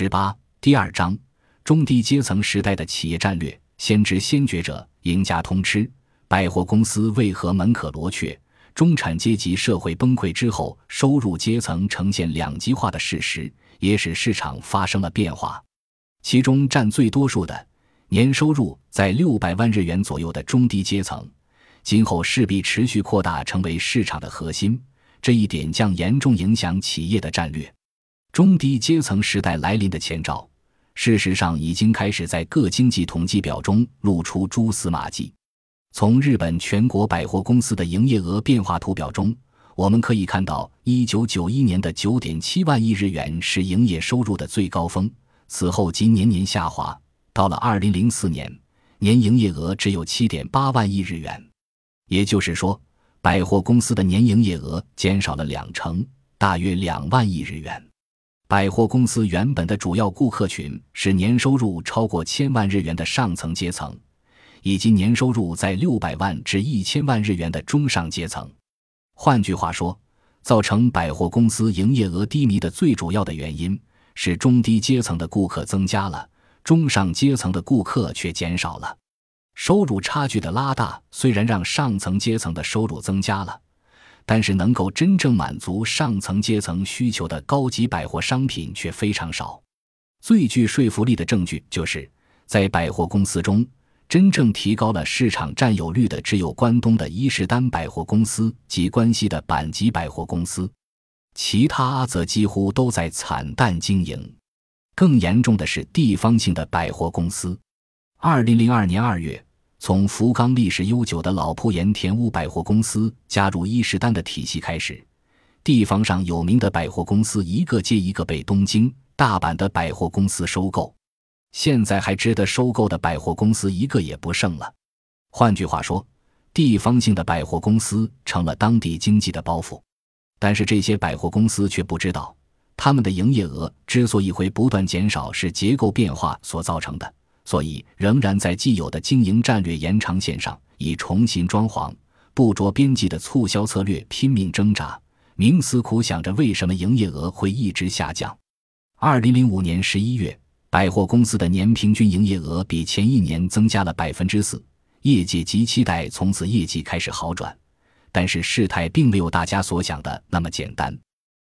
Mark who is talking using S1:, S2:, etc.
S1: 十八第二章中低阶层时代的企业战略。先知先觉者，赢家通吃。百货公司为何门可罗雀？中产阶级社会崩溃之后，收入阶层呈现两极化的事实，也使市场发生了变化。其中占最多数的，年收入在六百万日元左右的中低阶层，今后势必持续扩大，成为市场的核心。这一点将严重影响企业的战略。中低阶层时代来临的前兆，事实上已经开始在各经济统计表中露出蛛丝马迹。从日本全国百货公司的营业额变化图表中，我们可以看到，1991年的9.7万亿日元是营业收入的最高峰，此后即年年下滑，到了2004年，年营业额只有7.8万亿日元。也就是说，百货公司的年营业额减少了两成，大约两万亿日元。百货公司原本的主要顾客群是年收入超过千万日元的上层阶层，以及年收入在六百万至一千万日元的中上阶层。换句话说，造成百货公司营业额低迷的最主要的原因是中低阶层的顾客增加了，中上阶层的顾客却减少了。收入差距的拉大虽然让上层阶层的收入增加了。但是，能够真正满足上层阶层需求的高级百货商品却非常少。最具说服力的证据就是，在百货公司中，真正提高了市场占有率的只有关东的伊势丹百货公司及关西的阪急百货公司，其他则几乎都在惨淡经营。更严重的是地方性的百货公司。二零零二年二月。从福冈历史悠久的老铺盐田屋百货公司加入伊势丹的体系开始，地方上有名的百货公司一个接一个被东京、大阪的百货公司收购，现在还值得收购的百货公司一个也不剩了。换句话说，地方性的百货公司成了当地经济的包袱。但是这些百货公司却不知道，他们的营业额之所以会不断减少，是结构变化所造成的。所以，仍然在既有的经营战略延长线上，以重新装潢、不着边际的促销策略拼命挣扎，冥思苦想着为什么营业额会一直下降。二零零五年十一月，百货公司的年平均营业额比前一年增加了百分之四，业界极期待从此业绩开始好转。但是事态并没有大家所想的那么简单。